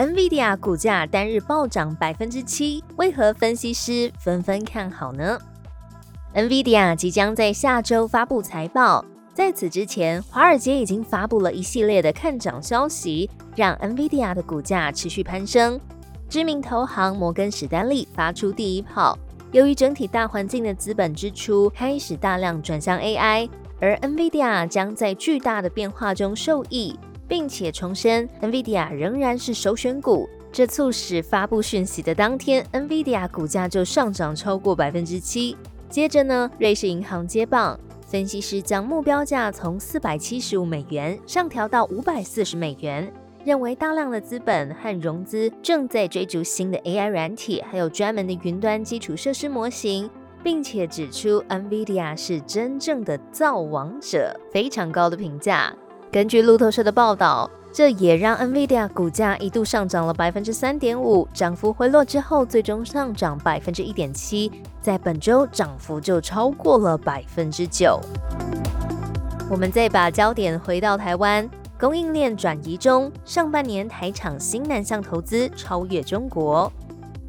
，NVIDIA 股价单日暴涨百分之七，为何分析师纷纷看好呢？NVIDIA 即将在下周发布财报，在此之前，华尔街已经发布了一系列的看涨消息，让 NVIDIA 的股价持续攀升。知名投行摩根史丹利发出第一炮，由于整体大环境的资本支出开始大量转向 AI。而 NVIDIA 将在巨大的变化中受益，并且重申 NVIDIA 仍然是首选股。这促使发布讯息的当天，NVIDIA 股价就上涨超过百分之七。接着呢，瑞士银行接棒，分析师将目标价从四百七十五美元上调到五百四十美元，认为大量的资本和融资正在追逐新的 AI 软体，还有专门的云端基础设施模型。并且指出，NVIDIA 是真正的造王者，非常高的评价。根据路透社的报道，这也让 NVIDIA 股价一度上涨了百分之三点五，涨幅回落之后，最终上涨百分之一点七，在本周涨幅就超过了百分之九。我们再把焦点回到台湾，供应链转移中，上半年台厂新南向投资超越中国。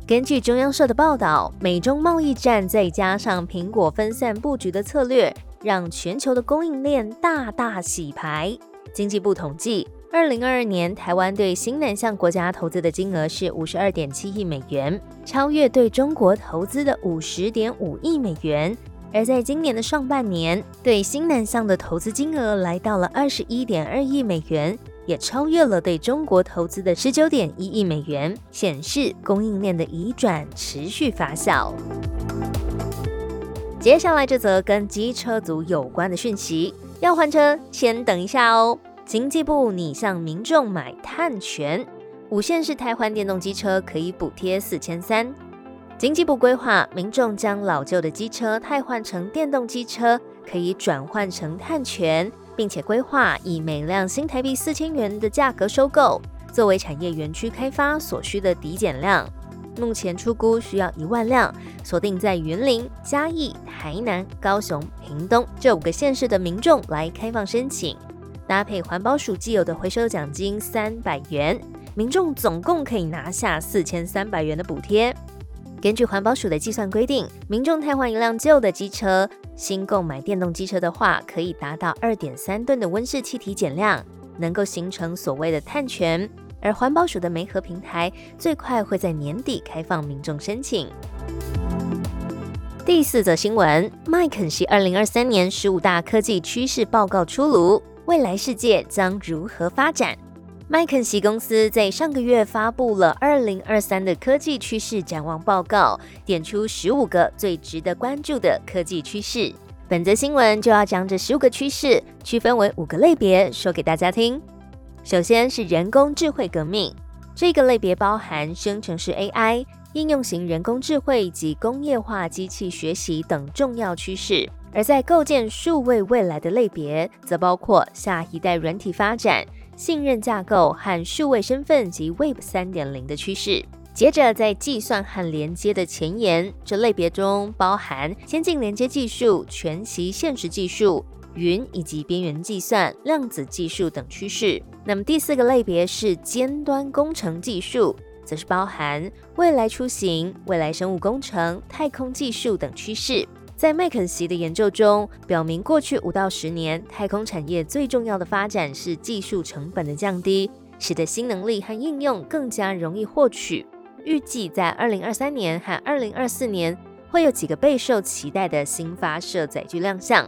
根据中央社的报道，美中贸易战再加上苹果分散布局的策略，让全球的供应链大大洗牌。经济部统计，二零二二年台湾对新南向国家投资的金额是五十二点七亿美元，超越对中国投资的五十点五亿美元。而在今年的上半年，对新南向的投资金额来到了二十一点二亿美元。也超越了对中国投资的十九点一亿美元，显示供应链的移转持续发酵。接下来这则跟机车族有关的讯息，要换车先等一下哦。经济部拟向民众买碳权，五线市台换电动机车可以补贴四千三。经济部规划，民众将老旧的机车汰换成电动机车，可以转换成碳权。并且规划以每辆新台币四千元的价格收购，作为产业园区开发所需的抵减量。目前出估需要一万辆，锁定在云林、嘉义、台南、高雄、屏东这五个县市的民众来开放申请，搭配环保署既有的回收奖金三百元，民众总共可以拿下四千三百元的补贴。根据环保署的计算规定，民众汰换一辆旧的机车。新购买电动机车的话，可以达到二点三吨的温室气体减量，能够形成所谓的碳权。而环保署的媒核平台最快会在年底开放民众申请。第四则新闻：麦肯锡二零二三年十五大科技趋势报告出炉，未来世界将如何发展？麦肯锡公司在上个月发布了二零二三的科技趋势展望报告，点出十五个最值得关注的科技趋势。本则新闻就要将这十五个趋势区分为五个类别，说给大家听。首先是人工智慧革命，这个类别包含生成式 AI、应用型人工智慧及工业化机器学习等重要趋势。而在构建数位未来的类别，则包括下一代软体发展。信任架构和数位身份及 Web 三点零的趋势。接着，在计算和连接的前沿这类别中，包含先进连接技术、全息现实技术、云以及边缘计算、量子技术等趋势。那么第四个类别是尖端工程技术，则是包含未来出行、未来生物工程、太空技术等趋势。在麦肯锡的研究中，表明过去五到十年，太空产业最重要的发展是技术成本的降低，使得新能力和应用更加容易获取。预计在二零二三年和二零二四年，会有几个备受期待的新发射载具亮相。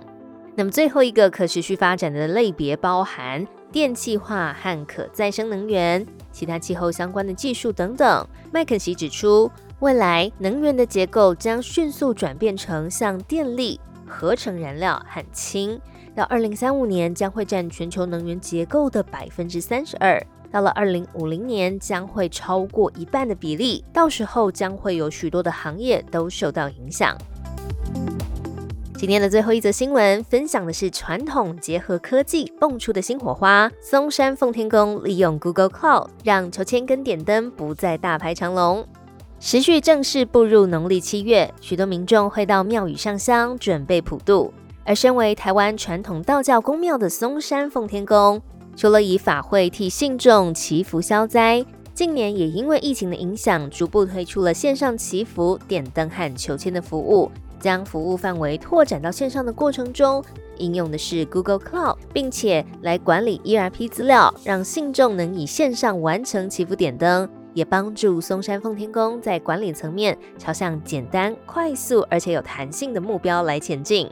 那么最后一个可持续发展的类别包含电气化和可再生能源、其他气候相关的技术等等。麦肯锡指出。未来能源的结构将迅速转变成像电力、合成燃料和氢，到二零三五年将会占全球能源结构的百分之三十二。到了二零五零年将会超过一半的比例，到时候将会有许多的行业都受到影响。今天的最后一则新闻，分享的是传统结合科技蹦出的新火花。松山奉天宫利用 Google Cloud，让求签跟点灯不再大排长龙。时序正式步入农历七月，许多民众会到庙宇上香，准备普渡。而身为台湾传统道教宫庙的松山奉天宫，除了以法会替信众祈福消灾，近年也因为疫情的影响，逐步推出了线上祈福、点灯和求签的服务。将服务范围拓展到线上的过程中，应用的是 Google Cloud，并且来管理 ERP 资料，让信众能以线上完成祈福点灯，也帮助松山奉天宫在管理层面朝向简单、快速而且有弹性的目标来前进。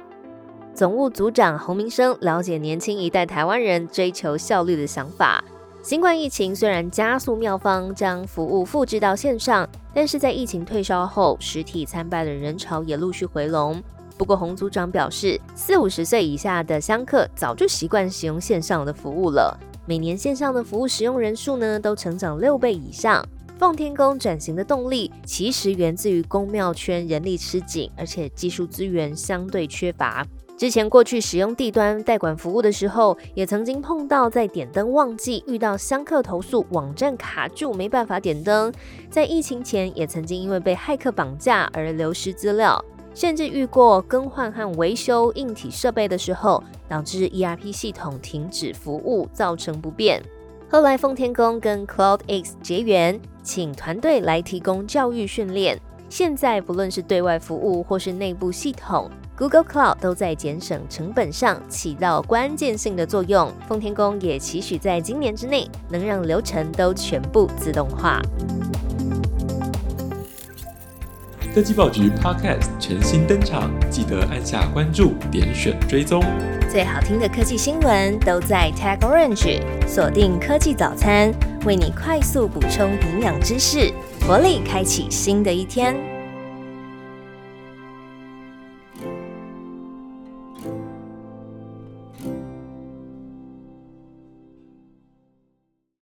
总务组长洪明生了解年轻一代台湾人追求效率的想法。新冠疫情虽然加速妙方将服务复制到线上，但是在疫情退烧后，实体参拜的人潮也陆续回笼。不过洪组长表示，四五十岁以下的香客早就习惯使用线上的服务了，每年线上的服务使用人数呢都成长六倍以上。奉天宫转型的动力其实源自于宫庙圈人力吃紧，而且技术资源相对缺乏。之前过去使用地端代管服务的时候，也曾经碰到在点灯旺季遇到香客投诉网站卡住，没办法点灯。在疫情前，也曾经因为被骇客绑架而流失资料，甚至遇过更换和维修硬体设备的时候，导致 ERP 系统停止服务，造成不便。后来奉天宫跟 CloudX 结缘，请团队来提供教育训练。现在不论是对外服务或是内部系统。Google Cloud 都在节省成本上起到关键性的作用。奉天宫也期许在今年之内能让流程都全部自动化。科技报局 Podcast 全新登场，记得按下关注、点选追踪。最好听的科技新闻都在 Tag Orange，锁定科技早餐，为你快速补充营养知识，活力开启新的一天。